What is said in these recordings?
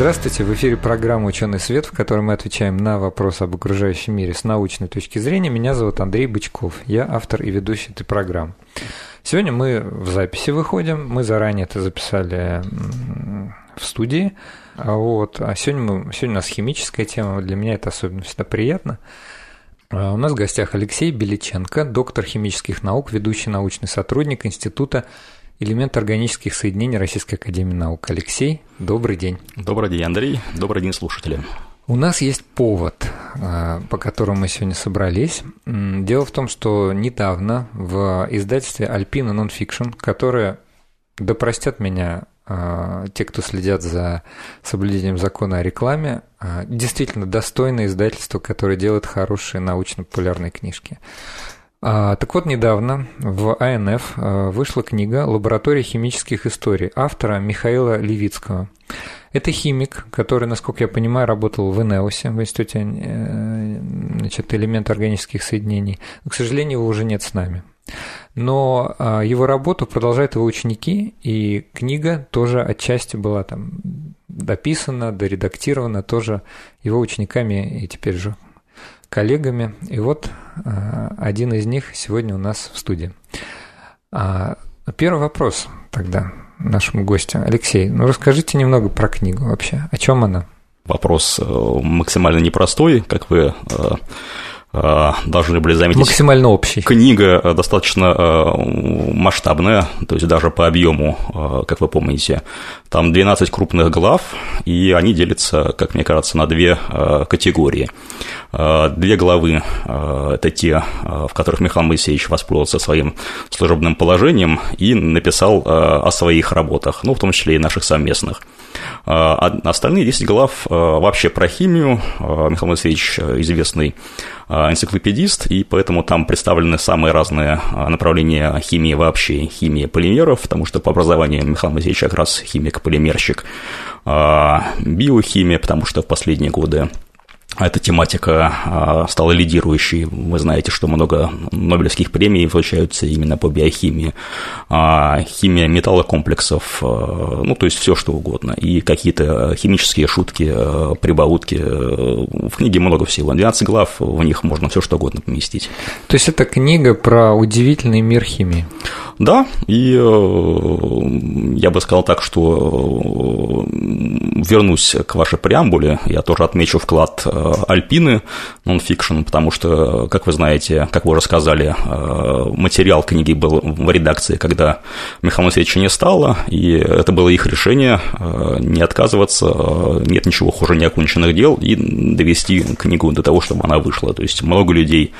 Здравствуйте, в эфире программа «Ученый свет», в которой мы отвечаем на вопросы об окружающем мире с научной точки зрения. Меня зовут Андрей Бычков, я автор и ведущий этой программы. Сегодня мы в записи выходим, мы заранее это записали в студии, а вот, а сегодня, мы, сегодня у нас химическая тема, для меня это особенно всегда приятно. А у нас в гостях Алексей Беличенко, доктор химических наук, ведущий научный сотрудник Института элемент органических соединений Российской Академии Наук. Алексей, добрый день. Добрый день, Андрей. Добрый день, слушатели. У нас есть повод, а, по которому мы сегодня собрались. Дело в том, что недавно в издательстве Alpina Nonfiction, которое, да простят меня а, те, кто следят за соблюдением закона о рекламе, а, действительно достойное издательство, которое делает хорошие научно-популярные книжки. А, так вот, недавно в АНФ а, вышла книга «Лаборатория химических историй» автора Михаила Левицкого. Это химик, который, насколько я понимаю, работал в ИНЕОСе, в Институте э, значит, элемент органических соединений. К сожалению, его уже нет с нами. Но а, его работу продолжают его ученики, и книга тоже отчасти была там дописана, доредактирована тоже его учениками и теперь же коллегами. И вот а, один из них сегодня у нас в студии. А, первый вопрос тогда нашему гостю. Алексей, ну расскажите немного про книгу вообще. О чем она? Вопрос э, максимально непростой, как вы э, э, должны были заметить. Максимально общий. Книга достаточно масштабная, то есть даже по объему, как вы помните. Там 12 крупных глав, и они делятся, как мне кажется, на две категории. Э, две главы э, – это те, э, в которых Михаил Моисеевич воспользовался своим служебным положением и написал о своих работах, ну, в том числе и наших совместных. А остальные 10 глав вообще про химию. Михаил Моисеевич известный энциклопедист, и поэтому там представлены самые разные направления химии вообще, химия полимеров, потому что по образованию Михаил Моисеевич как раз химик-полимерщик, биохимия, потому что в последние годы эта тематика а, стала лидирующей. Вы знаете, что много Нобелевских премий получаются именно по биохимии. А, химия металлокомплексов, а, ну, то есть все что угодно. И какие-то химические шутки, прибаутки. В книге много всего. 12 глав, в них можно все что угодно поместить. То есть это книга про удивительный мир химии? Да, и э, я бы сказал так, что э, вернусь к вашей преамбуле, я тоже отмечу вклад э, Альпины нонфикшн, потому что, как вы знаете, как вы уже сказали, материал книги был в редакции, когда Михаила Моисеевича не стало, и это было их решение не отказываться, нет ничего хуже неоконченных дел, и довести книгу до того, чтобы она вышла. То есть много людей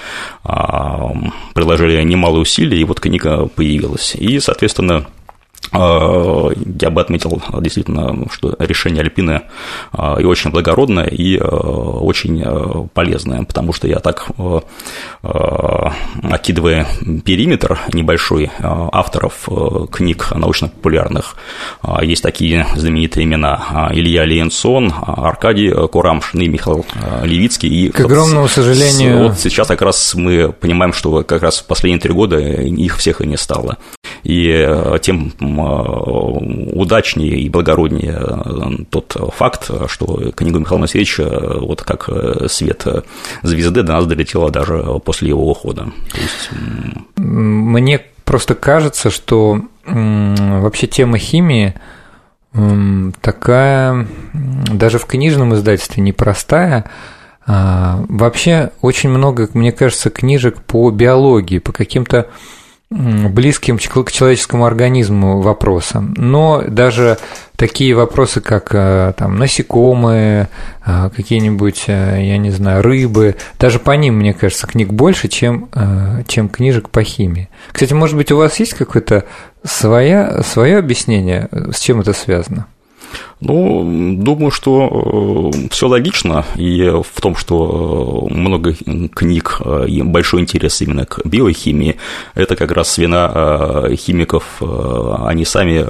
приложили немало усилий, и вот книга появилась появилась. И, соответственно, я бы отметил действительно, что решение Альпины а, и очень благородное, и очень полезное, потому что я так, окидывая периметр небольшой авторов книг научно-популярных, есть такие знаменитые имена Илья Ленсон, Аркадий Курамшин и Михаил Левицкий. И К огромному вот, сожалению... Вот сейчас как раз мы понимаем, что как раз в последние три года их всех и не стало. И тем удачнее и благороднее э, тот факт, что книга Михаила Моисеевича вот как э, свет звезды до нас долетела даже после его ухода. есть... Мне просто кажется, что вообще тема химии такая, даже в книжном издательстве непростая, а, Вообще очень много, мне кажется, книжек по биологии, по каким-то близким к человеческому организму вопросам. Но даже такие вопросы, как э, там, насекомые, э, какие-нибудь, э, я не знаю, рыбы, даже по ним, мне кажется, книг больше, чем, чем книжек по химии. Кстати, может быть, у вас есть какое-то свое, свое объяснение, с чем это связано? Ну, думаю, что э, все логично, и в том, что э, много книг э, и большой интерес именно к биохимии, это как раз вина химиков, они сами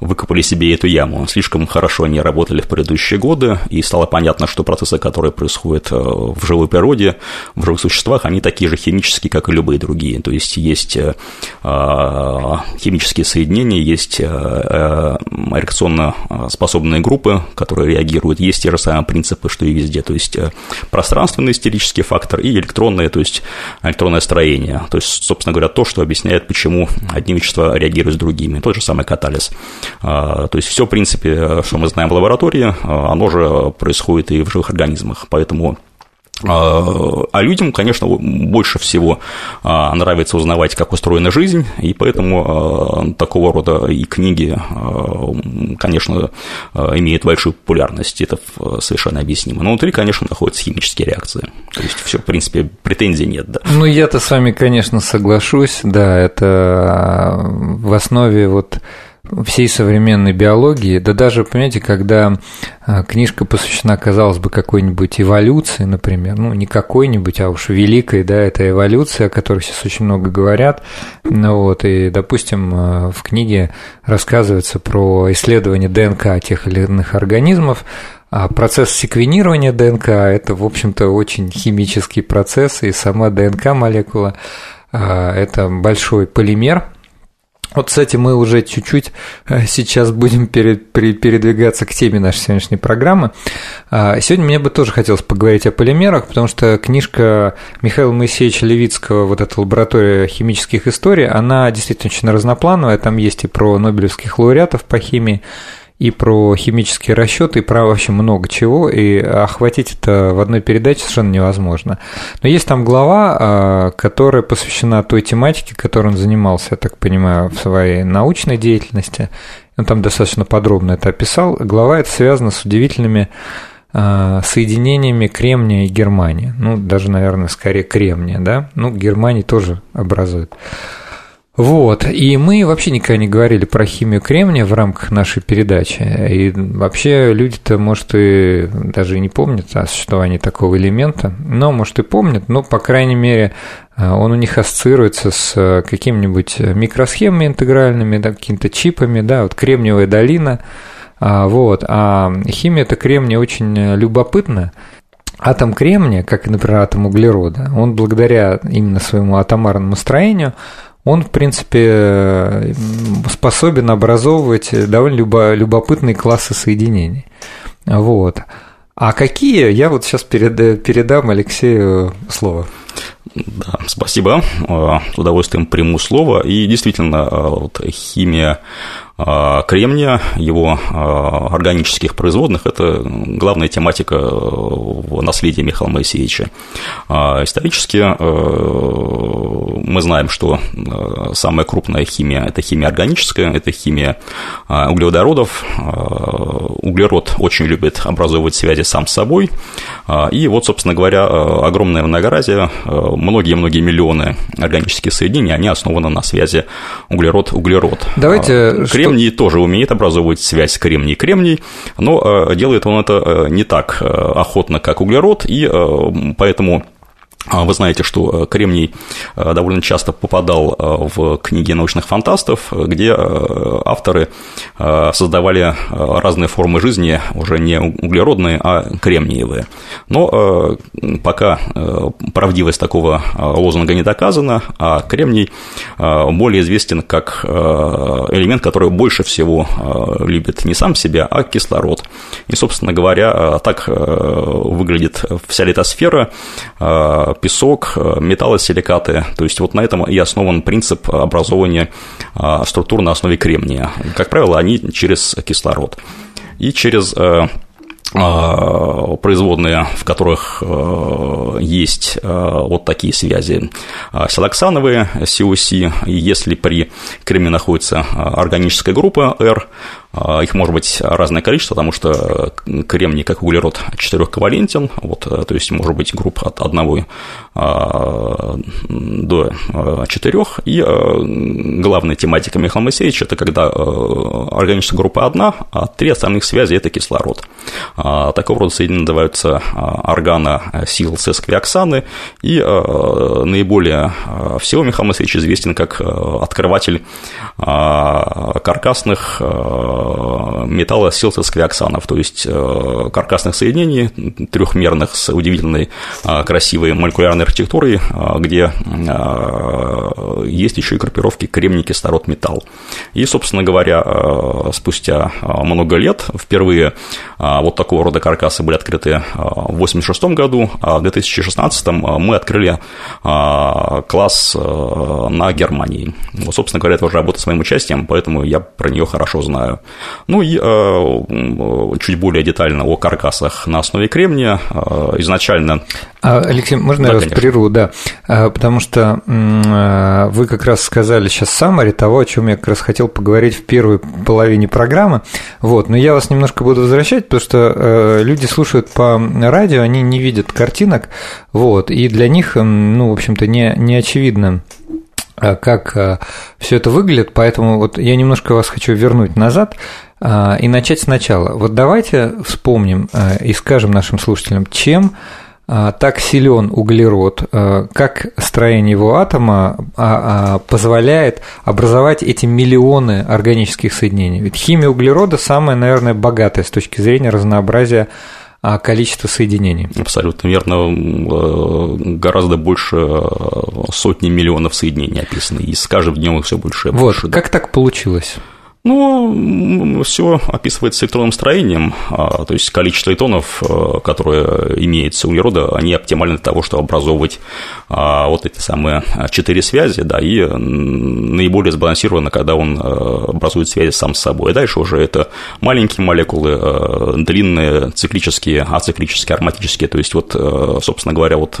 выкопали себе эту яму. Слишком хорошо они работали в предыдущие годы, и стало понятно, что процессы, которые происходят в живой природе, в живых существах, они такие же химические, как и любые другие. То есть есть химические соединения, есть реакционно способные группы, которые реагируют, есть те же самые принципы, что и везде, то есть э, пространственный истерический фактор и электронное, то есть электронное строение, то есть, собственно говоря, то, что объясняет, почему одни вещества реагируют с другими, тот же самый катализ. А, то есть все, в принципе, что мы знаем в лаборатории, а, оно же происходит и в живых организмах, поэтому а, а людям, конечно, больше всего а, нравится узнавать, как устроена жизнь, и поэтому а, такого рода и книги, конечно, имеют большую популярность, это совершенно объяснимо. Но внутри, конечно, находятся химические реакции. То есть все, в принципе, претензий нет. Да. Ну, я-то с вами, конечно, соглашусь, да, это в основе вот всей современной биологии, да даже, понимаете, когда а, книжка посвящена, казалось бы, какой-нибудь эволюции, например, ну, не какой-нибудь, а уж великой, да, это эволюция, о которой сейчас очень много говорят, ну, вот, и, допустим, а, в книге рассказывается про исследование ДНК тех или иных организмов, а процесс секвенирования ДНК – это, в общем-то, очень химический процесс, и сама ДНК-молекула – это большой полимер – вот, кстати, мы уже чуть-чуть э, сейчас будем передвигаться к теме нашей сегодняшней программы. А, сегодня мне бы тоже хотелось поговорить о полимерах, потому что книжка Михаила Моисеевича Левицкого, вот эта лаборатория химических историй, она действительно очень разноплановая. Там есть и про нобелевских лауреатов по химии, и про химические расчеты, и про вообще много чего, и охватить это в одной передаче совершенно невозможно. Но есть там глава, а, которая посвящена той тематике, которой он занимался, я так понимаю, в своей научной деятельности. Он там достаточно подробно это описал. Глава это связана с удивительными а, соединениями кремния и германия. Ну, даже, наверное, скорее кремния, да? Ну, германий тоже образует. Вот, и мы вообще никогда не говорили про химию кремния в рамках нашей передачи, и вообще люди-то, может, и даже и не помнят о существовании такого элемента, но, может, и помнят, но, по крайней мере, он у них ассоциируется с какими-нибудь микросхемами интегральными, да, какими-то чипами, да, вот кремниевая долина, а, вот, а химия это кремния очень любопытна, Атом кремния, как, например, атом углерода, он благодаря именно своему атомарному строению он, в принципе, способен образовывать довольно любопытные классы соединений. Вот. А какие, я вот сейчас передам Алексею слово. Да, спасибо. С удовольствием приму слово. И действительно, вот химия кремния, его а, органических производных – это главная тематика э, в наследии Михаила Моисеевича. А, исторически э, мы знаем, что э, самая крупная химия – это химия органическая, это химия углеводородов. Углерод очень любит образовывать связи сам с собой. И вот, собственно говоря, огромное многообразие, многие-многие миллионы органических соединений, они основаны на связи углерод-углерод. Давайте… Крем Кремний тоже умеет образовывать связь кремний-кремний, но э, делает он это э, не так э, охотно, как углерод, и поэтому вы знаете, что э, кремний э, довольно часто попадал э, в книги научных фантастов, где авторы создавали разные формы жизни, уже не углеродные, а кремниевые. Но пока правдивость такого лозунга не доказана, а кремний более известен как элемент, который больше всего любит не сам себя, а кислород. И, собственно говоря, так выглядит вся литосфера песок, э, металлосиликаты. То есть вот на этом и основан принцип образования э, структур на основе кремния. Как правило, они через кислород. И через э, производные, в которых есть вот такие связи силоксановые, COC, и если при кремне находится органическая группа R, их может быть разное количество, потому что кремний, как углерод, четырехковалентен, вот, то есть может быть групп от одного до четырех, и главная тематика Михаила Моисеевича – это когда органическая группа одна, а три остальных связи – это кислород. Такого рода соединения называются органа сил сесквиоксаны, и наиболее всего Михаил Моисеевич известен как открыватель каркасных металлосилцев-сквиоксанов, то есть каркасных соединений трехмерных с удивительной красивой молекулярной архитектурой, где есть еще и группировки кремний, кислород, металл. И, собственно говоря, спустя много лет впервые вот такого рода каркасы были открыты в 1986 году, а в 2016 мы открыли класс на Германии. Вот, собственно говоря, это уже работа с моим участием, поэтому я про нее хорошо знаю. Ну и чуть более детально о каркасах на основе кремния. Изначально а, Алексей, можно да, я вас прерву, да, а, потому что вы как раз сказали сейчас саммари того, о чем я как раз хотел поговорить в первой половине программы, вот, но я вас немножко буду возвращать, потому что э, люди слушают по радио, они не видят картинок, вот, и для них, ну, в общем-то, не, не очевидно, как все это выглядит, поэтому вот я немножко вас хочу вернуть назад и начать сначала. Вот давайте вспомним и скажем нашим слушателям, чем а, так силен углерод, а, как строение его атома а, позволяет образовать эти миллионы органических соединений. Ведь химия углерода самая, наверное, богатая с точки зрения разнообразия количества соединений. Абсолютно верно. Гораздо больше сотни миллионов соединений описаны, и с каждым днем их все больше и больше. Вот, как так получилось? Ну, все описывается электронным строением, а, то есть количество электронов, э, которое имеется у углерода, они оптимальны для того, чтобы образовывать а, вот эти самые четыре связи, да, и наиболее сбалансировано, когда он э, образует связи сам с собой. Дальше уже это маленькие молекулы, э, длинные, циклические, ациклические, ароматические, то есть вот, собственно говоря, вот,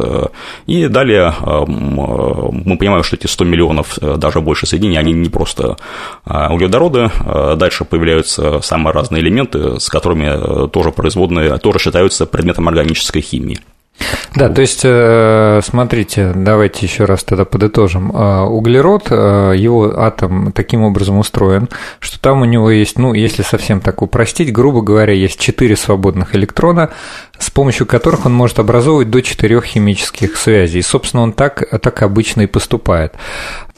и далее мы понимаем, что эти 100 миллионов, даже больше соединений, они не просто углеводороды, дальше появляются самые разные элементы, с которыми э, тоже производные, тоже считаются предметом органической химии. Да, то есть, э, смотрите, давайте еще раз тогда подытожим. Углерод, его атом таким образом устроен, что там у него есть, ну, если совсем так упростить, грубо говоря, есть четыре свободных электрона, с помощью которых он может образовывать до четырех химических связей. И, собственно, он так, так обычно и поступает.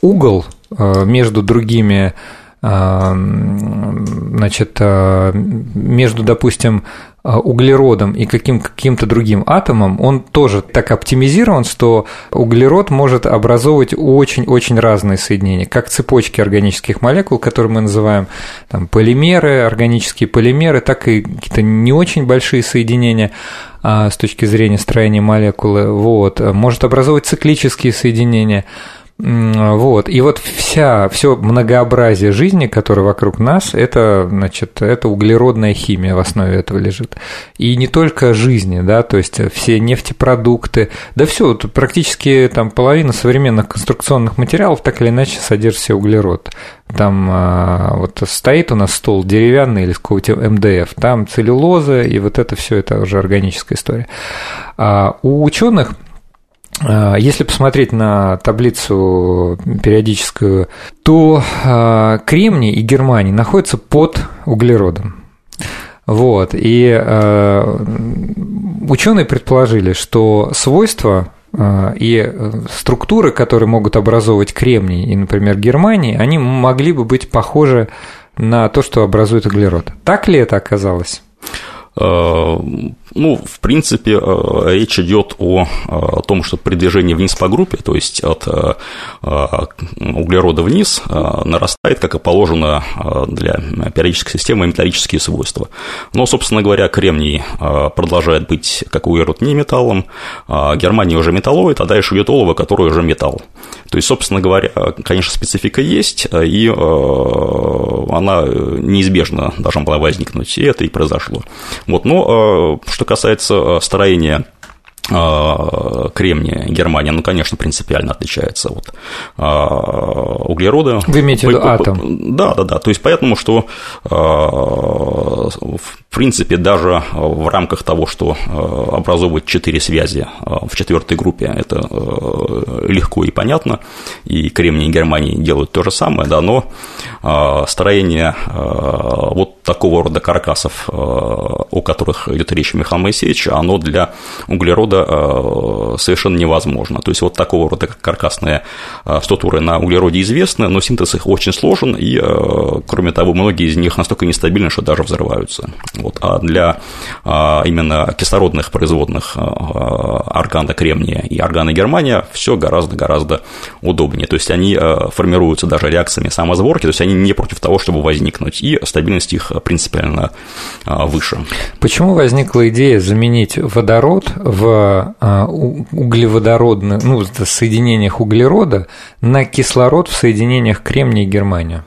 Угол между другими значит, а, между, допустим, а, углеродом и каким, каким-то другим атомом, он тоже так оптимизирован, что углерод может образовывать очень-очень разные соединения, как цепочки органических молекул, которые мы называем там, полимеры, органические полимеры, так и какие-то не очень большие соединения а, с точки зрения строения молекулы, вот, может образовывать циклические соединения – вот. И вот вся, все многообразие жизни, которое вокруг нас, это, значит, это углеродная химия в основе этого лежит. И не только жизни, да, то есть все нефтепродукты, да все, вот практически там половина современных конструкционных материалов так или иначе содержит в себе углерод. Там а, вот стоит у нас стол деревянный или какого-то МДФ, там целлюлоза, и вот это все это уже органическая история. А у ученых а, если посмотреть на таблицу периодическую, то а, кремний и германий находятся под углеродом. Вот. И э, ученые предположили, что свойства и структуры, которые могут образовывать кремний и, например, германий, они могли бы быть похожи на то, что образует углерод. Так ли это оказалось? Ну, в принципе, э, речь идет о, о том, что при движении вниз по группе, то есть от э, э, углерода вниз, нарастает, как и положено для периодической системы, металлические свойства. Но, собственно говоря, кремний продолжает быть, как углерод, не металлом, а германий уже металлоид, а дальше идет олово, который уже металл. То есть, собственно говоря, конечно, специфика есть, и она неизбежно должна была возникнуть, и это и произошло. Вот, но что что касается э, строения Э, кремния Германия, ну, конечно, принципиально отличается от э, углерода. Вы имеете в виду атом? Да, да, да. То есть, поэтому, что э, в принципе, даже в рамках того, что образовывать четыре связи в четвертой группе, это легко и понятно, и Кремний и Германии делают то же самое, да, но строение вот такого рода каркасов, о которых идет речь Михаил Моисеевич, оно для углерода углерода э, совершенно невозможно. То есть вот такого рода каркасные э, структуры на углероде известны, но синтез их очень сложен, и, э, кроме того, многие из них настолько нестабильны, что даже взрываются. Вот. А для именно кислородных производных органа кремния и органа германия все гораздо-гораздо удобнее. То есть они формируются даже реакциями самосборки, то есть они не против того, чтобы возникнуть, и стабильность их принципиально выше. Почему возникла идея заменить водород в а, углеводородных, ну, соединениях углерода на кислород в соединениях кремния и германия?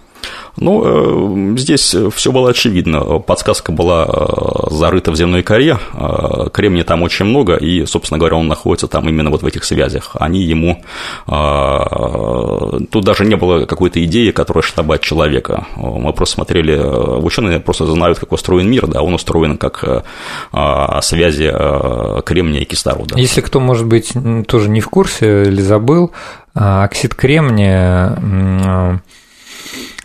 Ну, э, здесь все было очевидно. Подсказка была э, зарыта в земной коре, э, кремния там очень много, и, собственно говоря, он находится там именно вот в этих связях. Они ему... Тут даже не было какой-то идеи, которая шла бы от человека. Мы просто смотрели... Ученые просто знают, как устроен мир, да, он устроен как связи кремния и кислорода. Если кто, может быть, тоже не в курсе или забыл, оксид кремния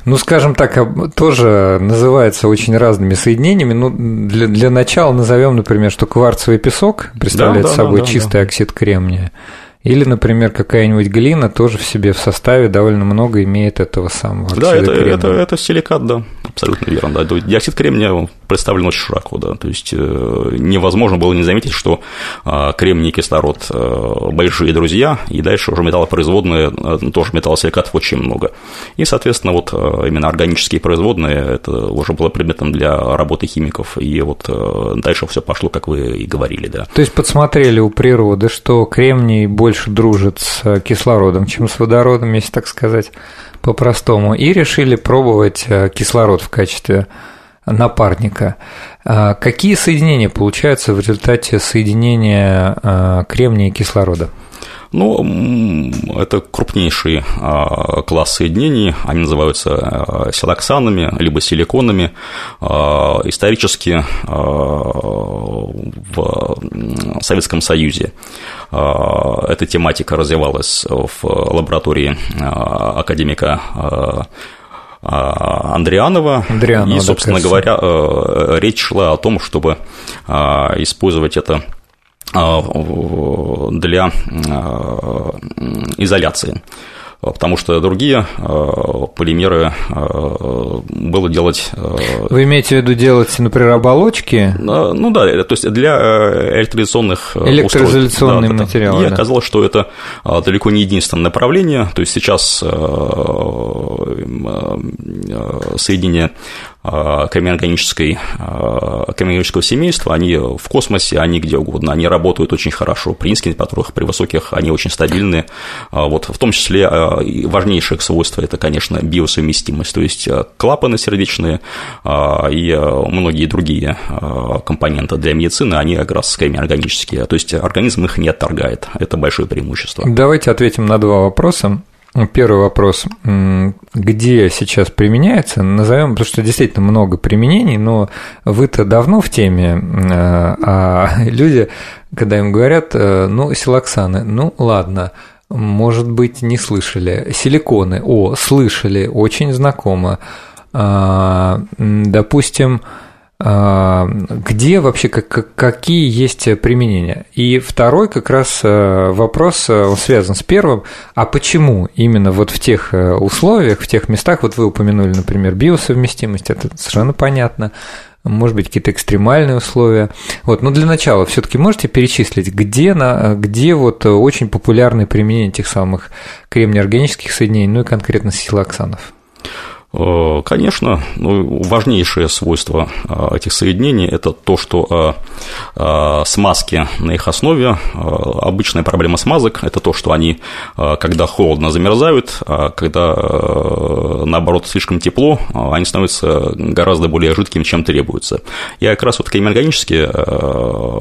ну, скажем так, тоже называется очень разными соединениями. Ну, для, для начала назовем, например, что кварцевый песок представляет да, да, собой да, чистый да. оксид кремния. Или, например, какая-нибудь глина тоже в себе в составе довольно много имеет этого самого Да, это, это, это силикат, да, абсолютно верно. Да. Диоксид кремния представлен очень широко, да, то есть э, невозможно было не заметить, что э, кремний и кислород э, большие друзья, и дальше уже металлопроизводные, тоже металлосиликатов очень много. И, соответственно, вот именно органические производные, это уже было предметом для работы химиков, и вот дальше все пошло, как вы и говорили, да. То есть подсмотрели у природы, что кремний больше дружит с кислородом, чем с водородом, если так сказать по-простому, и решили пробовать э, кислород в качестве напарника. А какие соединения получаются в результате соединения э, кремния и кислорода? Ну, это крупнейший а, класс соединений, они называются а, силоксанами, либо силиконами. А, исторически в Советском Союзе эта тематика развивалась в лаборатории академика Андрианова. Андрианова и, собственно да, говоря, речь шла о том, чтобы использовать это а, для а, изоляции потому что другие а, полимеры было делать... Вы имеете в виду делать, например, оболочки? Ну да, то есть для электролизационных Электроизоляционные да, материалы. И да. оказалось, что это далеко не единственное направление, то есть сейчас соединение Э, кремиорганической, э, кремиорганического семейства, они в космосе, они где угодно, они работают очень хорошо, при низких температурах, при высоких они очень стабильны, э, вот, в том числе важнейшее свойство – это, конечно, биосовместимость, то есть клапаны сердечные и многие другие компоненты для медицины, они как раз кремиорганические, то есть организм их не отторгает, это большое преимущество. Давайте ответим на два вопроса. Первый вопрос. Где сейчас применяется? Назовем, потому что действительно много применений, но вы-то давно в теме, э, а люди, когда им говорят, э, ну, силоксаны, ну, ладно, может быть, не слышали. Силиконы, о, слышали, очень знакомо. А, допустим, где вообще как, какие есть применения. И второй как раз э, вопрос, э, он связан с первым, а почему именно вот в тех э, условиях, в тех местах, вот вы упомянули, например, биосовместимость, это совершенно понятно, может быть, какие-то экстремальные условия. Вот, но для начала все-таки можете перечислить, где, на, где вот очень популярные применения этих самых кремнеорганических соединений, ну и конкретно силоксанов? Э, конечно, ну, важнейшее свойство э, этих соединений – это то, что э, смазки на их основе, обычная проблема смазок – это то, что они, когда холодно, замерзают, а когда, наоборот, слишком тепло, они становятся гораздо более жидкими, чем требуется. И как раз вот кремиорганические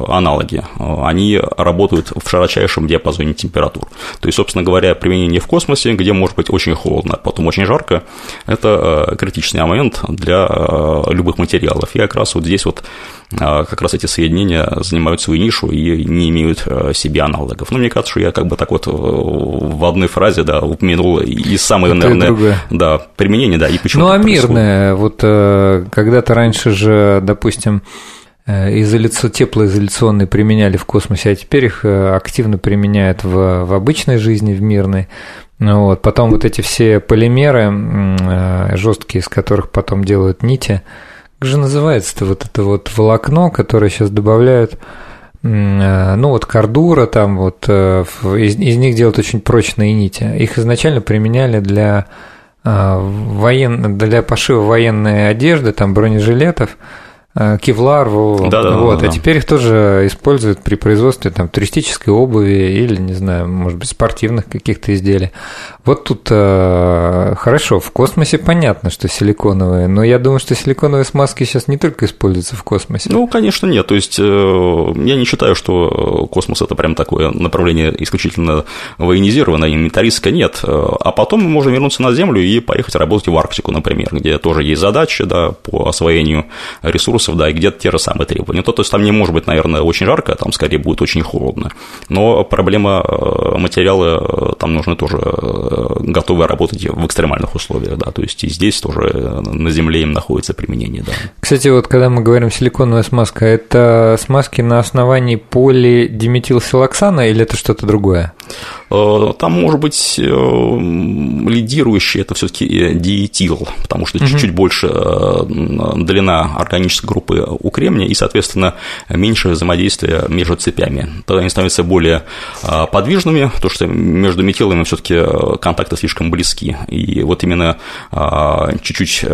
аналоги, они работают в широчайшем диапазоне температур. То есть, собственно говоря, применение в космосе, где может быть очень холодно, а потом очень жарко, это Э, критичный момент для э, любых материалов. И как раз вот здесь вот э, как раз эти соединения занимают свою нишу и не имеют себе аналогов. Ну, мне кажется, что я как бы так вот в одной фразе, да, упомянул и самое, Это наверное, и да, применение, да, и почему Ну, а мирное, вот когда-то раньше же, допустим, изоляци... теплоизоляционные применяли в космосе, а теперь их активно применяют в, в обычной жизни, в мирной. Ну вот. Потом вот эти все полимеры э, жесткие, из которых потом делают нити. Как же называется-то вот это вот волокно, которое сейчас добавляют э, ну вот кордура там вот э, из, из них делают очень прочные нити. Их изначально применяли для воен... для пошива военной одежды, там бронежилетов. Э, кевлар, да, да, вот, да, а теперь их тоже используют при производстве там туристической обуви или, не знаю, может быть, спортивных каких-то изделий. Вот тут э, хорошо, в космосе понятно, что силиконовые, но я думаю, что силиконовые смазки сейчас не только используются в космосе. Ну, конечно, нет. То есть, э, я не считаю, что космос – это прям такое направление исключительно военизированное, милитаристское, нет. А потом мы можем вернуться на Землю и поехать работать в Арктику, например, где тоже есть задачи да, по освоению ресурсов ресурсов, да, и где-то те же самые требования. То, то есть там не может быть, наверное, очень жарко, там скорее будет очень холодно. Но проблема э, материала, э, там нужно тоже э, готовы работать в экстремальных условиях, да, то есть и здесь тоже на Земле им находится применение, да. Кстати, вот когда мы говорим силиконовая смазка, это смазки на основании полидиметилсилоксана или это что-то другое? Там может быть лидирующий это все-таки диэтил, потому что угу. чуть-чуть больше длина органической группы у кремния и, соответственно, меньше взаимодействия между цепями. Тогда они становятся более а, подвижными, потому что между метилами все-таки э, контакты слишком близки. И вот именно а, чуть-чуть э,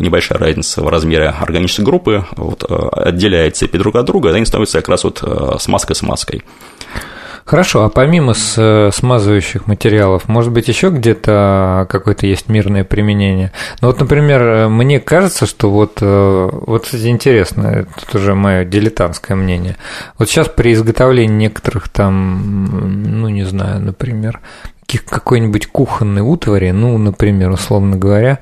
небольшая разница в размере органической группы вот, э, отделяет цепи друг от друга, и они становятся как раз вот смазкой-смазкой. Хорошо, а помимо э, смазывающих материалов, может быть, еще где-то какое-то есть мирное применение? Ну вот, например, э, мне кажется, что вот, э, вот кстати, интересно, это уже мое дилетантское мнение. Вот сейчас при изготовлении некоторых там, ну не знаю, например, какой-нибудь кухонной утвари, ну, например, условно говоря,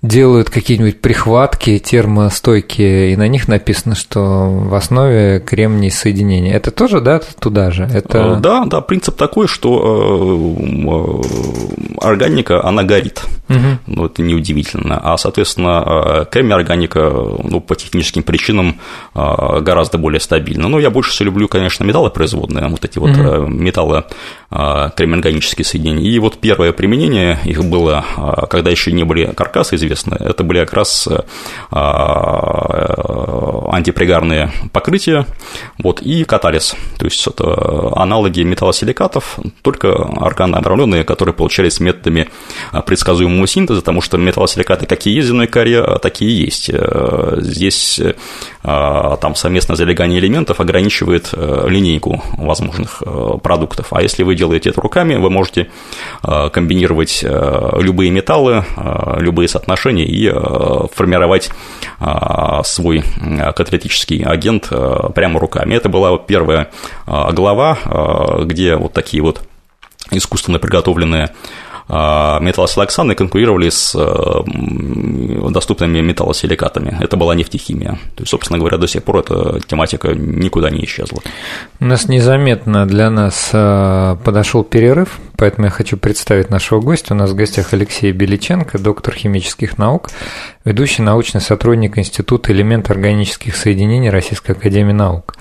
делают какие-нибудь прихватки термостойкие, и на них написано, что в основе кремний соединения. Это тоже, да, туда же? Это... Э, да, да, принцип такой, что э, э, органика, она горит. Угу. Ну, это неудивительно. А, соответственно, кремний органика ну, по техническим причинам гораздо более стабильна. Но я больше всего люблю, конечно, металлопроизводные, вот эти вот угу. металлы кремнеорганические соединения. И вот первое применение их было, когда еще не были каркасы известны, известны. Это были как раз э, а, антипригарные покрытия вот, и катализ. То есть это аналоги металлосиликатов, только органообрамленные, которые получались методами предсказуемого синтеза, потому что металлосиликаты какие есть в коре, такие есть. Э, здесь э, там совместное залегание элементов ограничивает линейку возможных продуктов. А если вы делаете это руками, вы можете комбинировать любые металлы, любые соотношения отношения и э, формировать э, свой каталитический агент э, прямо руками. Это была первая глава, где вот такие вот искусственно приготовленные металлосилоксаны конкурировали с э, доступными металлосиликатами. Это была нефтехимия. То есть, собственно говоря, до сих пор эта тематика никуда не исчезла. У нас незаметно для нас э, подошел перерыв, поэтому я хочу представить нашего гостя. У нас в гостях Алексей Беличенко, доктор химических наук, ведущий научный сотрудник Института элемент органических соединений Российской Академии Наук.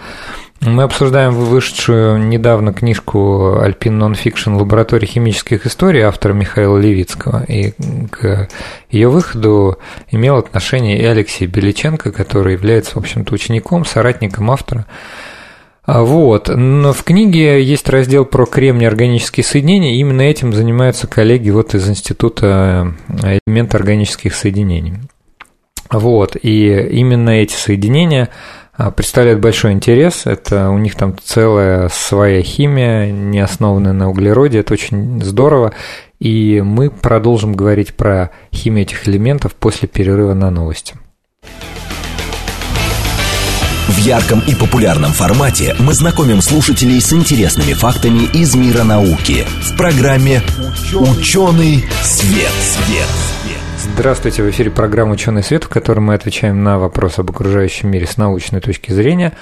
Мы обсуждаем вышедшую недавно книжку Alpine Nonfiction «Лаборатория химических историй» автора Михаила Левицкого. И к ее выходу имел отношение и Алексей Беличенко, который является, в общем-то, учеником, соратником автора. А, вот. Но в книге есть раздел про кремний органические соединения, и именно этим занимаются коллеги вот из Института элемент органических соединений. Вот. И именно эти соединения представляют большой интерес. Это у них там целая своя химия, не основанная на углероде. Это очень здорово. И мы продолжим говорить про химию этих элементов после перерыва на новости. В ярком и популярном формате мы знакомим слушателей с интересными фактами из мира науки в программе «Ученый свет». свет. Здравствуйте, в эфире программа «Ученый свет», в которой мы отвечаем на вопросы об окружающем мире с научной точки зрения.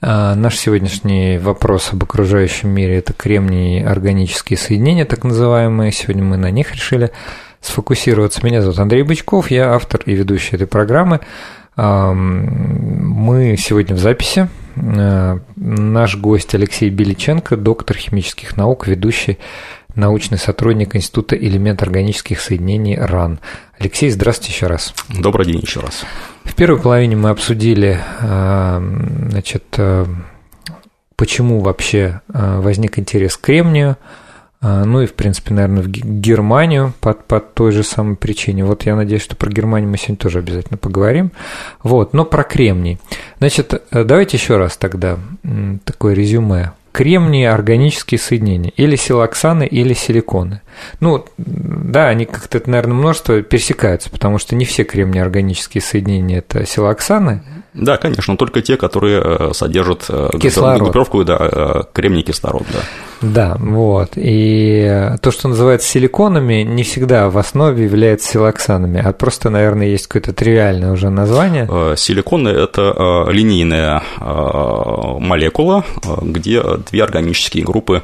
А, наш сегодняшний вопрос об окружающем мире – это кремний органические соединения, так называемые. Сегодня мы на них решили сфокусироваться. Меня зовут Андрей Бычков, я автор и ведущий этой программы. Мы сегодня в записи. А, наш гость Алексей Беличенко, доктор химических наук, ведущий научный сотрудник Института элемент органических соединений РАН. Алексей, здравствуйте еще раз. Добрый день еще раз. В первой половине мы обсудили, а, значит, а, почему вообще возник интерес к кремнию, ну и, в принципе, наверное, в Германию под, под той же самой причине. Вот я надеюсь, что про Германию мы сегодня тоже обязательно поговорим. Вот, но про кремний. Значит, э, давайте еще раз тогда такое резюме. Кремний органические соединения, или силоксаны, или силиконы. Ну, да, они как-то, наверное, множество пересекаются, потому что не все кремний органические соединения – это силоксаны, да, конечно, только те, которые э, содержат э, кислород. группировку, да, кремний кислород, да. Да, вот. И то, что называется силиконами, не всегда в основе является силоксанами, а просто, наверное, есть какое-то тривиальное уже название. Э, силиконы – это э, линейная э, молекула, где две органические группы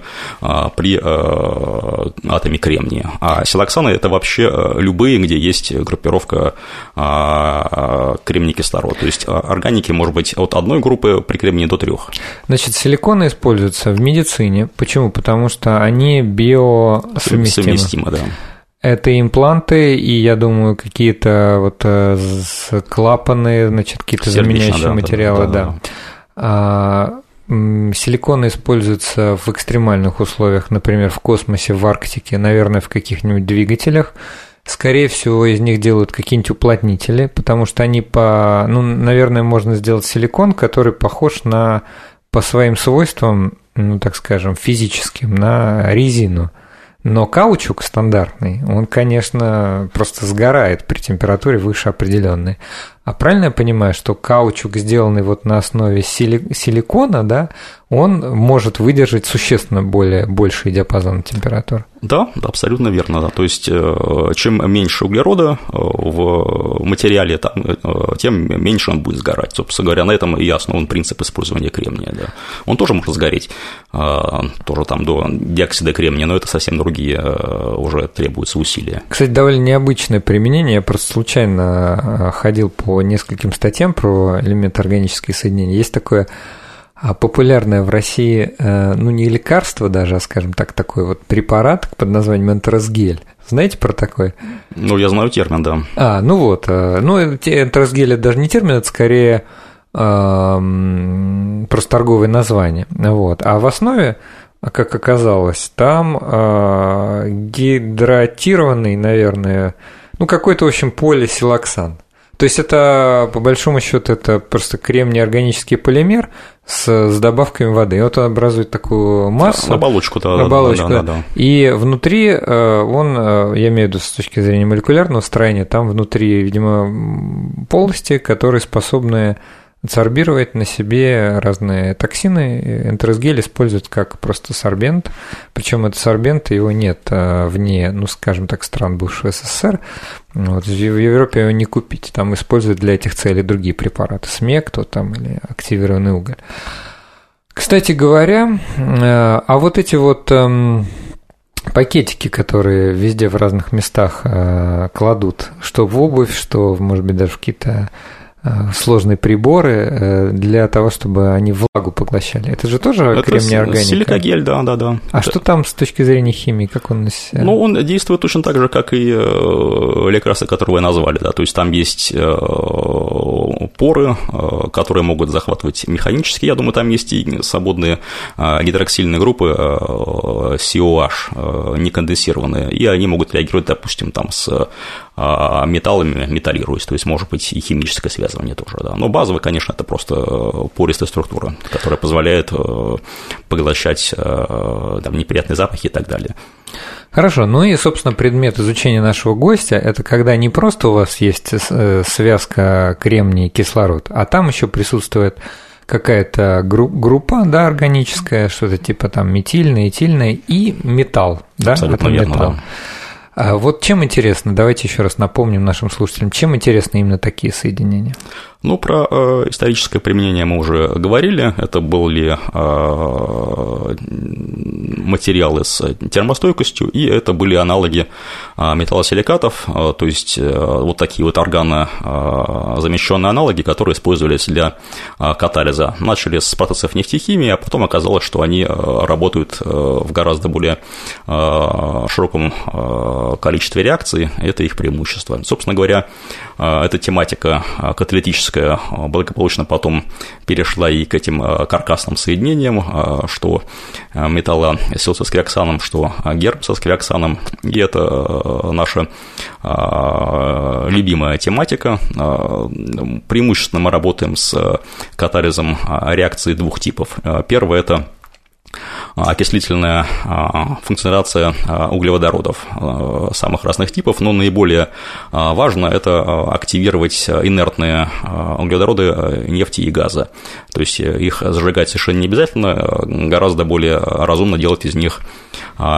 при атоме кремния. А силоксаны – это вообще любые, где есть группировка кремний-кислород. То есть органики может быть от одной группы при кремнии до трех. Значит, силиконы используются в медицине. Почему? Потому что они биосовместимы. Совместимы, да. Это импланты и, я думаю, какие-то вот э, клапаны, значит, какие-то заменяющие да, материалы, да. да. да. А, силиконы используются в экстремальных условиях, например, в космосе, в Арктике, наверное, в каких-нибудь двигателях. Скорее всего, из них делают какие-нибудь уплотнители, потому что они по... Ну, наверное, можно сделать силикон, который похож на по своим свойствам ну, так скажем, физическим на резину. Но каучук стандартный, он, конечно, просто сгорает при температуре выше определенной. А правильно я понимаю, что каучук, сделанный вот на основе силикона, да, он может выдержать существенно более, больший диапазон температур? Да, абсолютно верно. Да. То есть, э, чем меньше углерода э, в материале, э, тем меньше он будет сгорать. Собственно говоря, на этом и основан принцип использования кремния. Да. Он тоже может сгореть, тоже там до диоксида кремния, но это совсем другие уже требуются усилия. Кстати, довольно необычное применение. Я просто случайно ходил по нескольким статьям про элементы органические соединения. Есть такое популярное в России, э, ну не лекарство даже, а скажем так, такой вот препарат под названием энтеросгель. Знаете про такой? Ну, я знаю термин, да. А, ну вот. Э, ну, энтеросгель – это даже не термин, это скорее э, просто торговое название. Вот. А в основе, как оказалось, там э, гидратированный, наверное, ну, какой-то, в общем, полисилоксан – то есть это, по большому счету, это просто кремний органический полимер с, с добавками воды. И вот он образует такую массу. Оболочку, да. Оболочку, да, да, да. И внутри э, он, э, я имею в виду с точки зрения молекулярного строения, там внутри, видимо, полости, которые способны Сорбировать на себе разные токсины. Энтеросгель используют как просто сорбент, причем этот сорбент, его нет а, вне, ну, скажем так, стран бывшего СССР. Вот, в Европе его не купить, там используют для этих целей другие препараты, СМЕК, то там, или активированный уголь. Кстати говоря, а, а вот эти вот эм, пакетики, которые везде в разных местах а, кладут, что в обувь, что, может быть, даже в какие-то Э, сложные приборы э, для того, чтобы они влагу поглощали. Это же тоже Это кремний органика? Силикогель, да, да, да. А Это... что там с точки зрения химии, как он себя... Ну, он действует точно так же, как и э, лекарства, которые вы назвали, да, то есть там есть поры, которые могут захватывать механически, я думаю, там есть и свободные гидроксильные группы COH, неконденсированные, и они могут реагировать, допустим, там с металлами, металлируясь, то есть может быть и химическая связь связывание тоже, да. Но базовый, конечно, это просто э, пористая структура, которая позволяет э, поглощать э, там, неприятные запахи и так далее. Хорошо, ну и, собственно, предмет изучения нашего гостя – это когда не просто у вас есть связка кремний и кислород, а там еще присутствует какая-то группа, да, органическая, что-то типа там метильная, этильная и металл, да, Абсолютно верно, металл. да. А вот чем интересно, давайте еще раз напомним нашим слушателям, чем интересны именно такие соединения? Ну, про э, историческое применение мы уже говорили. Это были э, материалы с термостойкостью, и это были аналоги э, металлосиликатов, э, то есть э, вот такие вот органозамещенные аналоги, которые использовались для э, катализа. Начали с процессов нефтехимии, а потом оказалось, что они э, работают э, в гораздо более э, широком э, количестве реакций, это их преимущество. Собственно говоря, э, эта тематика э, каталитическая химическая благополучно потом перешла и к этим э, каркасным соединениям, э, что э, металлосил со сквиоксаном, что герб со сквиоксаном, и это наша любимая тематика. Преимущественно мы работаем с катализом реакции двух типов. Первое – это окислительная а, функционация а, углеводородов а, самых разных типов, но наиболее важно это активировать инертные углеводороды нефти и газа. То есть их зажигать совершенно не обязательно, гораздо более разумно делать из них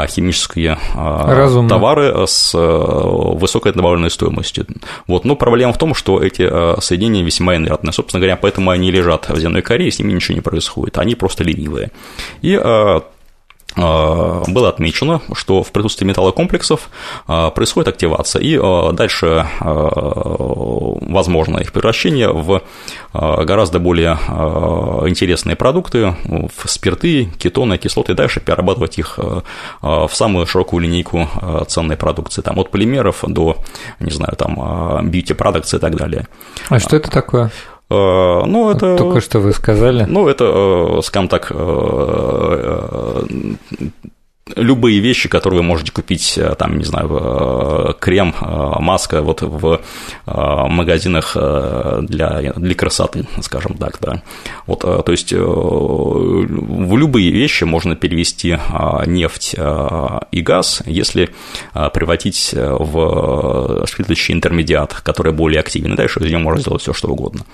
химические Разумно. товары с высокой добавленной стоимостью. Вот. Но проблема в том, что эти соединения весьма инертные. Собственно говоря, поэтому они лежат в земной коре, и с ними ничего не происходит. Они просто ленивые. И Э, было отмечено, что в присутствии металлокомплексов э, происходит активация, и э, дальше возможно их превращение в гораздо более интересные продукты, в спирты, кетоны, кислоты, и дальше перерабатывать их в самую широкую линейку ценной продукции, там от полимеров до, не знаю, там, бьюти-продукции и так далее. А что это такое? Э, ну, это... Только что вы сказали. Ну, это, э, скажем так, э, любые вещи, которые вы можете купить, там, не знаю, крем, маска вот в магазинах для, для красоты, скажем так, да. Вот, то есть в любые вещи можно перевести нефть и газ, если превратить в следующий интермедиат, который более активен. Дальше из него можно сделать все, что угодно.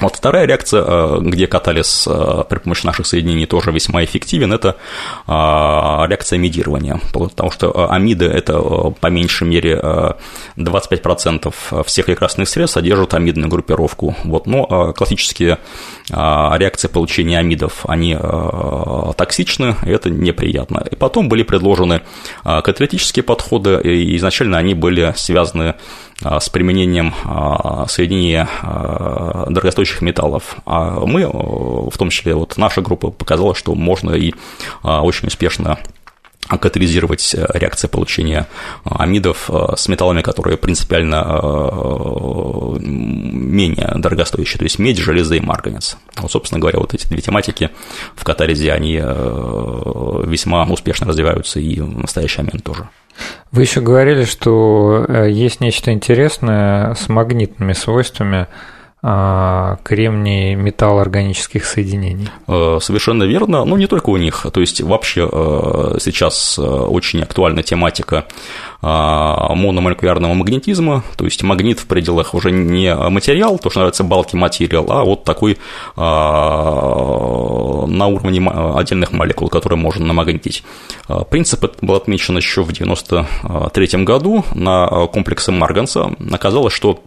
Вот вторая реакция, э, где катализ э, при помощи наших соединений тоже весьма эффективен, это э, реакция амидирования, потому что амиды – это по меньшей мере 25% всех лекарственных средств содержат амидную группировку. Вот, но классические реакции получения амидов, они токсичны, и это неприятно. И потом были предложены каталитические подходы, и изначально они были связаны а, с применением а, соединения а, дорогостоящих металлов. А мы, в том числе вот наша группа, показала, что можно и очень успешно катализировать реакции получения амидов с металлами, которые принципиально менее дорогостоящие, то есть медь, железо и марганец. Вот, собственно говоря, вот эти две тематики в катализе, они весьма успешно развиваются и в настоящий момент тоже. Вы еще говорили, что э, есть нечто интересное с магнитными свойствами кремний металл органических соединений. Э, совершенно верно, но не только у них. То есть вообще э, сейчас очень актуальна тематика а, мономолекулярного магнетизма, то есть магнит в пределах уже не материал, то, что называется bulky материал, а вот такой а, на уровне отдельных молекул, которые можно намагнитить. А, принцип был отмечен еще в 1993 году на комплексе Марганса. Оказалось, что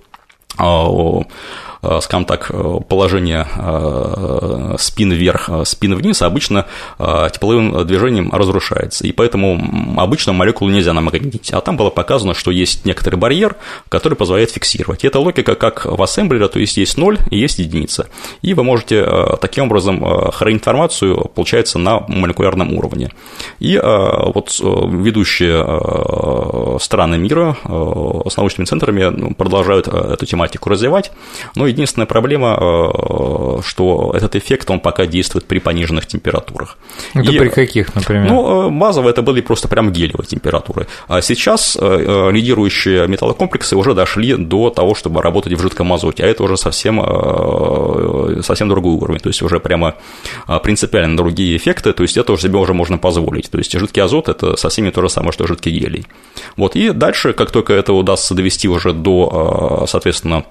скажем так, положение спин вверх, спин вниз обычно тепловым движением разрушается. И поэтому обычно молекулу нельзя намагнитить. А там было показано, что есть некоторый барьер, который позволяет фиксировать. И это логика как в ассемблере, то есть есть ноль и есть единица. И вы можете таким образом хранить информацию, получается, на молекулярном уровне. И вот ведущие страны мира с научными центрами ну, продолжают эту тематику развивать, но единственная проблема, что этот эффект, он пока действует при пониженных температурах. Это и, при каких, например? Ну, базово это были просто прям гелевые температуры. А сейчас лидирующие металлокомплексы уже дошли до того, чтобы работать в жидком азоте, а это уже совсем, совсем другой уровень, то есть уже прямо принципиально другие эффекты, то есть это уже себе уже можно позволить. То есть жидкий азот – это совсем не то же самое, что жидкий гелий. Вот, и дальше, как только это удастся довести уже до, соответственно,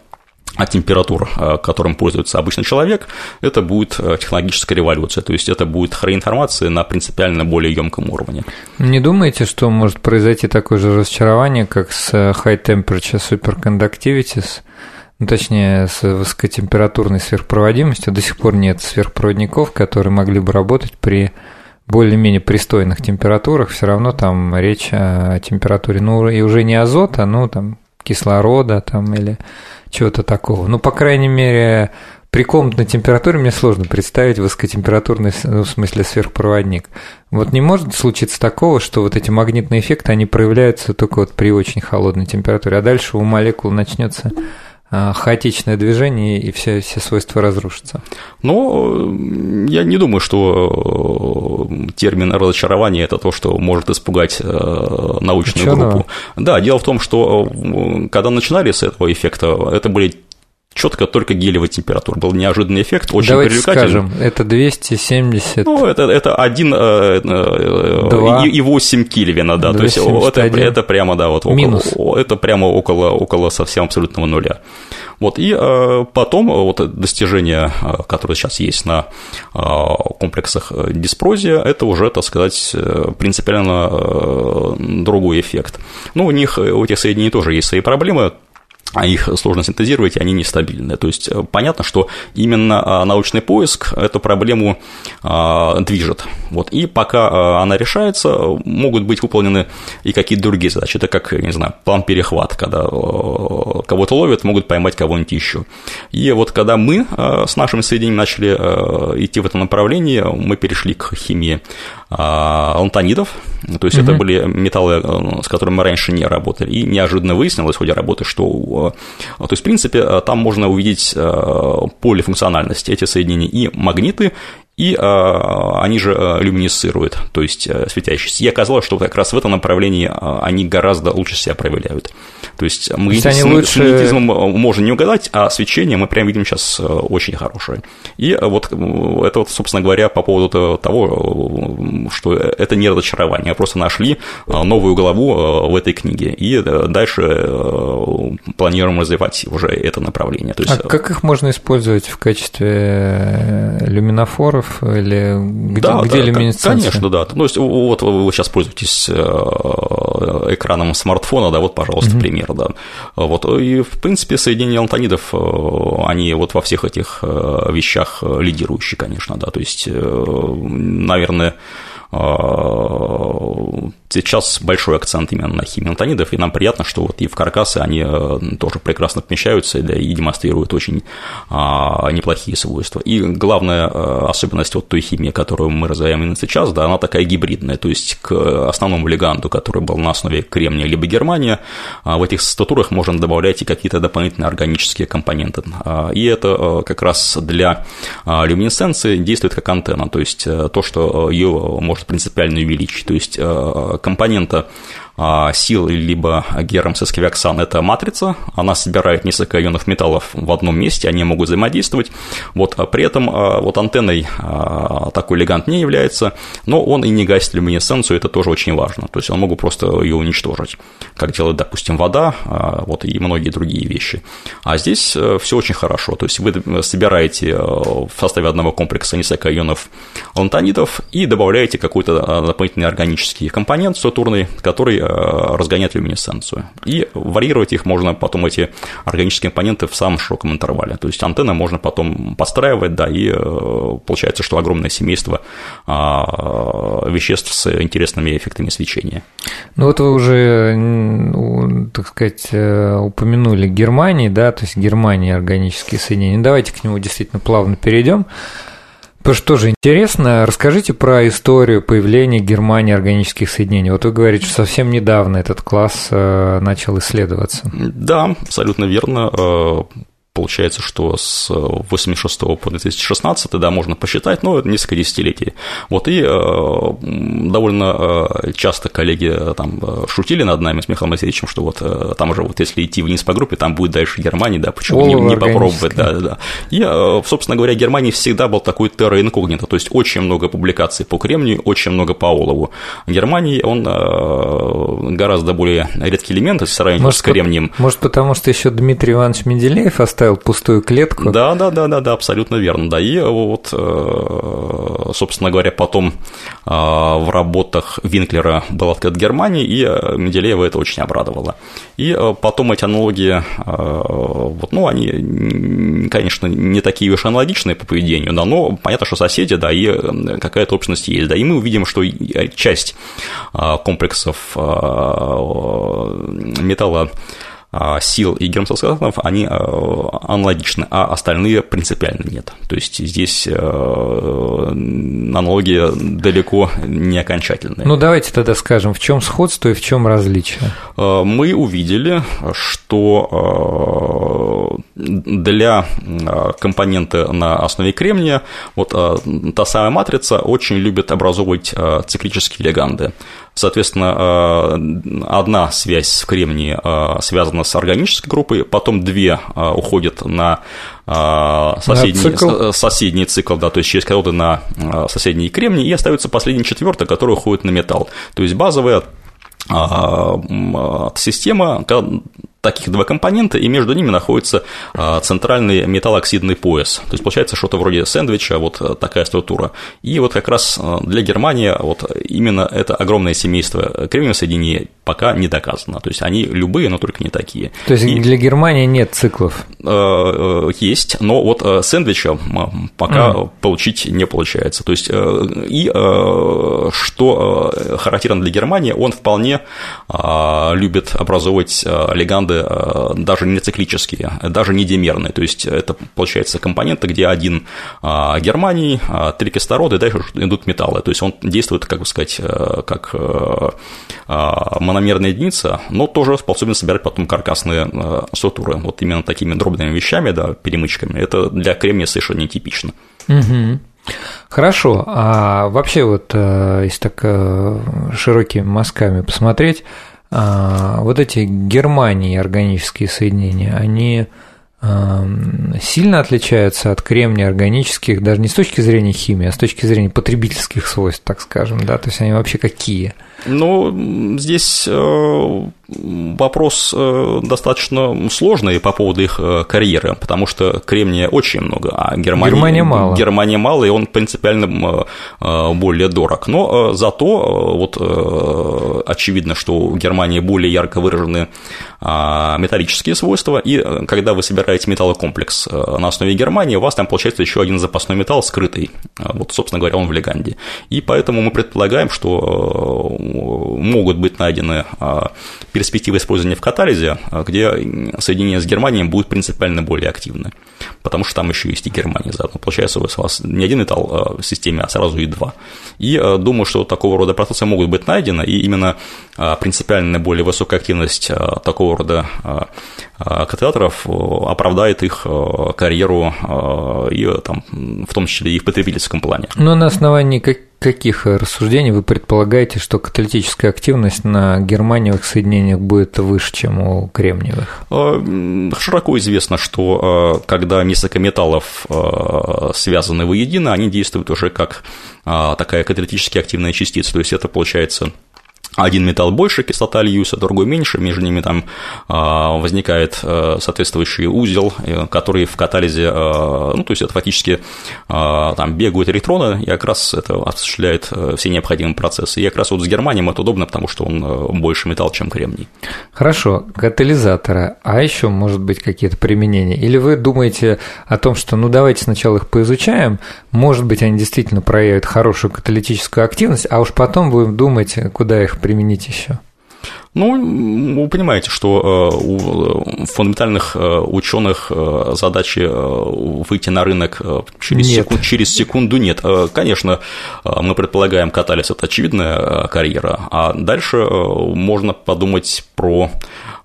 от температур, которым пользуется обычный человек, это будет технологическая революция, то есть это будет информации на принципиально более емком уровне. Не думаете, что может произойти такое же разочарование, как с High Temperature Superconductivities, ну, точнее, с высокотемпературной сверхпроводимостью. До сих пор нет сверхпроводников, которые могли бы работать при более-менее пристойных температурах, все равно там речь о температуре, ну, и уже не азота, ну, там, кислорода там или чего-то такого. Ну, по крайней мере, при комнатной температуре мне сложно представить высокотемпературный, ну, в смысле, сверхпроводник. Вот не может случиться такого, что вот эти магнитные эффекты, они проявляются только вот при очень холодной температуре, а дальше у молекул начнется хаотичное движение, и все, все свойства разрушатся. Но я не думаю, что э, термин разочарование – это то, что может испугать э, научную Ученого? группу. Да, дело в том, что э, когда начинали с этого эффекта, это были четко только гелевая температура. Был неожиданный эффект, очень Давайте привлекательный. скажем, это 270... Ну, это, это 1 2, и 8 Кельвина, да, то есть это, это прямо, да, вот Минус. Около, это прямо около, около совсем абсолютного нуля. Вот, и э, потом вот достижения, которые сейчас есть на э, комплексах диспрозия, это уже, так сказать, принципиально э, другой эффект. Ну, у них, у этих соединений тоже есть свои проблемы, а их сложно синтезировать, и они нестабильны. То есть э, понятно, что именно а, научный поиск эту проблему а, движет. Вот. И пока а, она решается, могут быть выполнены и какие-то другие задачи. Это как, не знаю, план перехват, когда кого-то ловят, могут поймать кого-нибудь еще. И вот когда мы с нашими соединениями начали идти в этом направлении, мы перешли к химии антонидов, то есть угу. это были металлы, э, с которыми мы раньше не работали, и неожиданно выяснилось в ходе работы, что, э, то есть, в принципе, э, там можно увидеть полифункциональность эти соединения и магниты, и а, они же а, люминесцируют, то есть а, светящиеся. И оказалось, что как раз в этом направлении они гораздо лучше себя проявляют. То есть мы то есть с, лучше... магнетизмом можем не угадать, а свечение мы прям видим сейчас очень хорошее. И вот это, вот, собственно говоря, по поводу того, что это не разочарование, а просто нашли новую главу в этой книге. И дальше планируем развивать уже это направление. То есть... А как их можно использовать в качестве люминофоров? Или где, да, где да, люминесценция? Конечно, да. Ну, есть, вот вы сейчас пользуетесь э, экраном смартфона, да, вот, пожалуйста, угу. пример, да. Вот, и, в принципе, соединения алтонидов, э, они вот во всех этих э, вещах лидирующие, конечно, да, то есть, наверное, сейчас большой акцент именно на химии антонидов, и нам приятно, что вот и в каркасы они э, тоже прекрасно помещаются да, и демонстрируют очень а, неплохие свойства. И главная э, особенность вот той химии, которую мы развиваем именно сейчас, да, она такая гибридная, то есть к основному леганду, который был на основе кремния либо германия, а в этих статурах можно добавлять и какие-то дополнительные органические компоненты. А, и это э, как раз для люминесценции действует как антенна, то есть то, что ее может принципиально увеличить, то есть компонента сил либо гером сесквиоксан – это матрица, она собирает несколько ионов металлов в одном месте, они могут взаимодействовать, вот, а при этом а, вот антенной такой легант не является, но он и не гасит люминесценцию, это тоже очень важно, то есть он могут просто ее уничтожить, как делает, допустим, вода, вот, и многие другие вещи. А здесь э, все очень хорошо, то есть вы собираете э, в составе одного комплекса несколько ионов лантонидов и добавляете какой-то дополнительный органический компонент сатурный, который разгонять люминесценцию. И варьировать их можно потом, эти органические компоненты, в самом широком интервале. То есть антенны можно потом подстраивать, да, и получается, что огромное семейство а, веществ с интересными эффектами свечения. Ну вот вы уже, так сказать, упомянули Германии, да, то есть Германия органические соединения. Давайте к нему действительно плавно перейдем. Потому что тоже интересно, расскажите про историю появления Германии органических соединений. Вот вы говорите, что совсем недавно этот класс э, начал исследоваться. Да, абсолютно верно. Э, получается, что с 86 по 2016, да, можно посчитать, но это несколько десятилетий. Вот и э, довольно э, часто коллеги э, там шутили над нами с Михаилом Васильевичем, что вот там же вот если идти вниз по группе, там будет дальше Германия, да, почему не, не попробовать, да, да, да. И, собственно говоря, Германия всегда был такой терра инкогнито, то есть очень много публикаций по кремнию, очень много по олову. Германии он гораздо более редкий элемент, если сравнивать может, с кремнием. Может, потому что еще Дмитрий Иванович Менделеев оставил оставил пустую клетку. Да, да, да, да, да, абсолютно верно. Да, и вот, э, собственно говоря, потом э, в работах Винклера был открыт Германии, и э, Менделеева это очень обрадовало. И потом эти аналогии, вот, ну, они, конечно, не такие уж аналогичные по поведению, да, но понятно, что соседи, да, и какая-то общность есть, да, и мы увидим, что часть комплексов металла сил и гермососкатов, они а, аналогичны, а остальные принципиально нет. То есть здесь а, аналогия далеко не окончательная. Ну, давайте тогда скажем, в чем сходство и в чем различие? Мы увидели, что для компонента на основе кремния вот та самая матрица очень любит образовывать циклические леганды. Соответственно, э, одна связь в кремнии э, связана с органической группой, потом две э, уходят на соседний, цикл. соседний цикл, да, то есть через катоды на соседний кремний, и остается последний четвертый, который уходит на металл. То есть базовая система таких два компонента, и между ними находится а, центральный металлоксидный пояс. То есть получается что-то вроде сэндвича, вот э, такая структура. И вот как раз э, для Германии вот именно это огромное семейство кремниевых соединений пока не доказано. То есть они любые, но только не такие. То есть и, для Германии нет циклов? Есть, но вот сэндвича пока mm. получить не получается. То есть и что характерно для Германии, он вполне а, любит образовывать леганды Э, даже не циклические, даже не димерные. То есть это, получается, компоненты, где один а, Германии, а, три кислорода, и дальше идут металлы. То есть он действует, как бы сказать, э, как э, мономерная единица, но тоже способен собирать потом каркасные структуры. Вот именно такими дробными вещами, да, перемычками. Это для кремния совершенно нетипично. Угу. Хорошо, а вообще вот если так широкими мазками посмотреть, вот эти Германии органические соединения, они сильно отличаются от кремния органических, даже не с точки зрения химии, а с точки зрения потребительских свойств, так скажем, да, то есть они вообще какие? Ну, здесь э, вопрос э, достаточно сложный по поводу их э, карьеры, потому что кремния очень много, а Германия, Германия мало. Германия мало, и он принципиально более дорог. Но зато вот очевидно, что у Германии более ярко выражены а, металлические свойства, и когда вы собираете металлокомплекс на основе Германии, у вас там получается еще один запасной металл скрытый, вот, собственно говоря, он в Леганде. И поэтому мы предполагаем, что могут быть найдены а, перспективы использования в катализе, а, где соединение с Германией будет принципиально более активно, потому что там еще есть и Германия заодно. Получается, у вас не один металл а, в системе, а сразу и два. И думаю, что такого рода процессы могут быть найдены, и именно принципиально более высокая активность такого рода катализаторов оправдает их карьеру и там, в том числе и в потребительском плане. Но на основании как каких рассуждений вы предполагаете, что каталитическая активность на германиевых соединениях будет выше, чем у кремниевых? Э, широко известно, что э, когда несколько металлов э, связаны воедино, они действуют уже как такая каталитически активная частица, то есть это получается один металл больше, кислота Льюиса, другой меньше, между ними там а, возникает э, соответствующий узел, э, который в катализе, э, ну, то есть это фактически там бегают электроны, и как раз это осуществляет все необходимые процессы. И как раз вот с германием это удобно, потому что он больше металл, чем кремний. Хорошо, катализаторы, а еще, может быть, какие-то применения? Или вы думаете о том, что, ну, давайте сначала их поизучаем, может быть, они действительно проявят хорошую каталитическую активность, а уж потом будем думать, куда их применить еще? Ну, вы понимаете, что э, у фундаментальных э, ученых э, задачи выйти на рынок через, нет. Секунд, через секунду нет. Конечно, мы предполагаем, катались это очевидная карьера, а дальше можно подумать про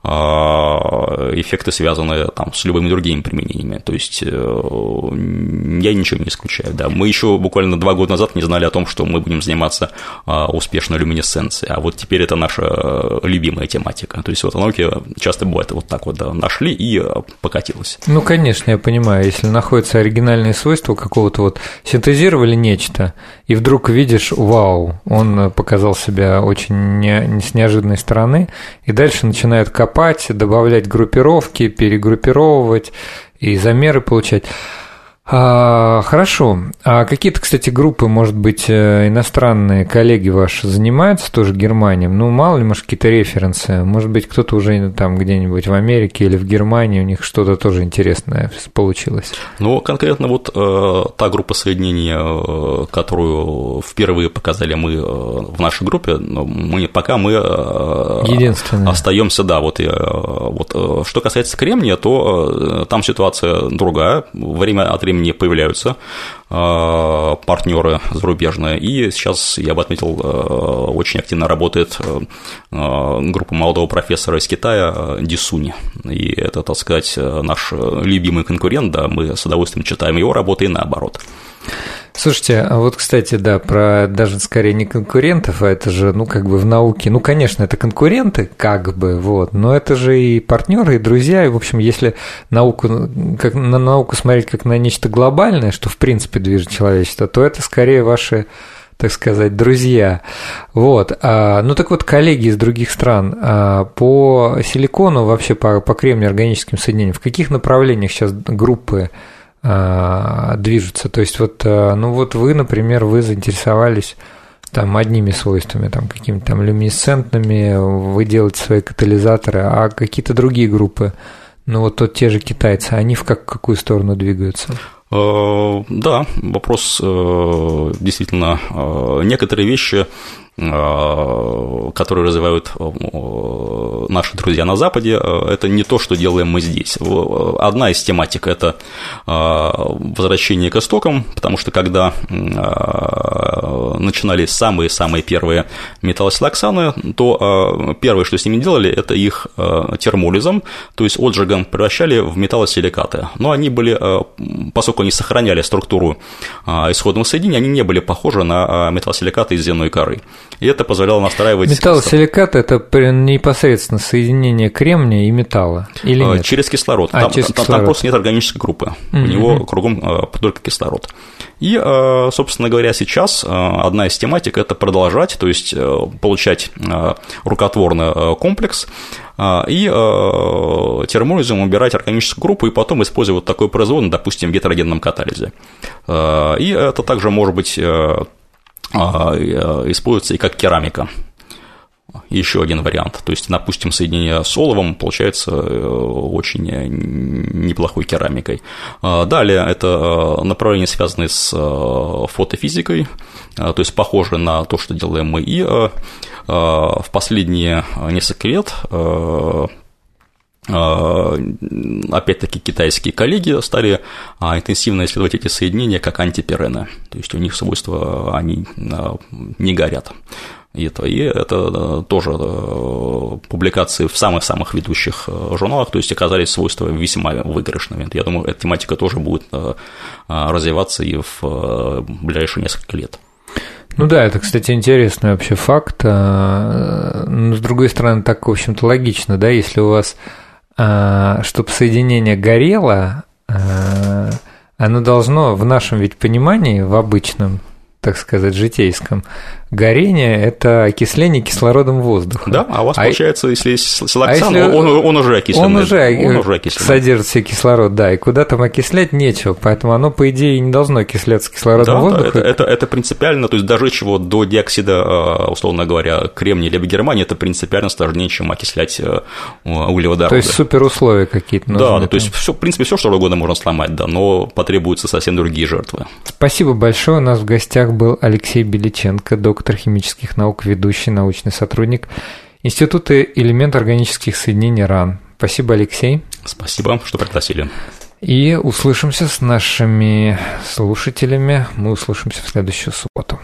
эффекты, связанные там, с любыми другими применениями. То есть э, я ничего не исключаю. Да. Мы еще буквально два года назад не знали о том, что мы будем заниматься а, успешной люминесценцией, а вот теперь это наша э, любимая тематика. То есть вот науке часто бывает вот так вот да, нашли и э, покатилось. Ну, конечно, я понимаю, если находятся оригинальные свойства какого-то вот синтезировали нечто, и вдруг видишь, вау, он показал себя очень не, с неожиданной стороны, и дальше начинают копать, добавлять группировки, перегруппировывать и замеры получать. А, хорошо. А какие-то, кстати, группы, может быть, э, иностранные коллеги ваши занимаются тоже Германией? Ну, мало ли, может, какие-то референсы. Может быть, кто-то уже там где-нибудь в Америке или в Германии, у них что-то тоже интересное получилось. Ну, конкретно вот э, та группа соединения, э, которую впервые показали мы э, в нашей группе, мы пока мы э, остаемся, да, вот, э, вот э, что касается кремния, то э, там ситуация другая. Время от времени времени появляются а, партнеры зарубежные, и сейчас, я бы отметил, а, очень активно работает а, группа молодого профессора из Китая Дисуни, и это, так сказать, наш любимый конкурент, да, мы с удовольствием читаем его работы и наоборот. Слушайте, а вот, кстати, да, про даже скорее не конкурентов, а это же, ну, как бы в науке, ну, конечно, это конкуренты, как бы, вот, но это же и партнеры, и друзья, и, в общем, если науку, как на науку смотреть как на нечто глобальное, что, в принципе, движет человечество, то это скорее ваши так сказать, друзья. Вот. А, ну так вот, коллеги из других стран а, по силикону, вообще по, по кремнию органическим соединениям, в каких направлениях сейчас группы движутся. То есть вот, а, ну вот вы, например, вы заинтересовались там одними свойствами, там какими-то там люминесцентными, вы делаете свои катализаторы, а какие-то другие группы, ну вот тот те же китайцы, они в как, какую сторону двигаются? Э, да, вопрос э, действительно, э, некоторые вещи Э, которые развивают э, наши друзья на Западе, э, это не то, что делаем мы здесь. Одна из тематик – это возвращение к истокам, потому что когда начинались самые-самые первые металлосилоксаны, то первое, что с ними делали, это их термолизом, то есть отжигом превращали в металлосиликаты. Но они были, поскольку они сохраняли структуру исходного соединения, они не были похожи на металлосиликаты из земной коры и это позволяло настраивать... Металлосиликат – это непосредственно соединение кремния и металла, или а, нет? Через кислород. А, там, через там, кислород. там просто нет органической группы, mm-hmm. у него кругом только кислород. И, а, собственно говоря, сейчас одна из тематик – это продолжать, то есть получать рукотворный комплекс, и термолизом убирать органическую группу и потом использовать такой производный, допустим, в гетерогенном катализе. И это также может быть э, используется и как керамика. Еще один вариант. То есть, допустим, соединение с оловом получается э, очень неплохой керамикой. А, далее это э, направление, связанное с фотофизикой, то есть похоже на то, что делаем мы. И в последние несколько лет а, опять-таки китайские коллеги стали а, интенсивно исследовать эти соединения как антиперены, то есть у них свойства, они а, не горят. И это, и это тоже публикации в самых-самых ведущих журналах, то есть оказались свойства весьма выигрышными. Я думаю, эта тематика тоже будет развиваться и в ближайшие несколько лет. Ну да, это, кстати, интересный вообще факт. Но, с другой стороны, так, в общем-то, логично, да, если у вас а, чтобы соединение горело, а, оно должно в нашем ведь понимании, в обычном, так сказать, житейском, горение – это окисление кислородом воздуха. Да, а у вас А- получается, если есть силоксан, а если он, он уже окисленный. Он уже, он уже окисленный. содержит в себе кислород, да, и куда там окислять нечего, поэтому оно, по идее, не должно окисляться кислородом Да, да, воздуха. это, это, это принципиально, то есть дожечь его до диоксида, э, условно говоря, кремния либо германия, это принципиально сложнее, чем окислять э, углеводороды. То есть суперусловия какие-то нужны. да, да, то есть, все, в принципе, все что угодно можно сломать, да, но потребуются совсем другие жертвы. Спасибо большое. У нас в гостях был Алексей Беличенко, доктор химических наук, ведущий научный сотрудник Института элемент органических соединений РАН. Спасибо, Алексей. Спасибо, что пригласили. И услышимся с нашими слушателями. Мы услышимся в следующую субботу.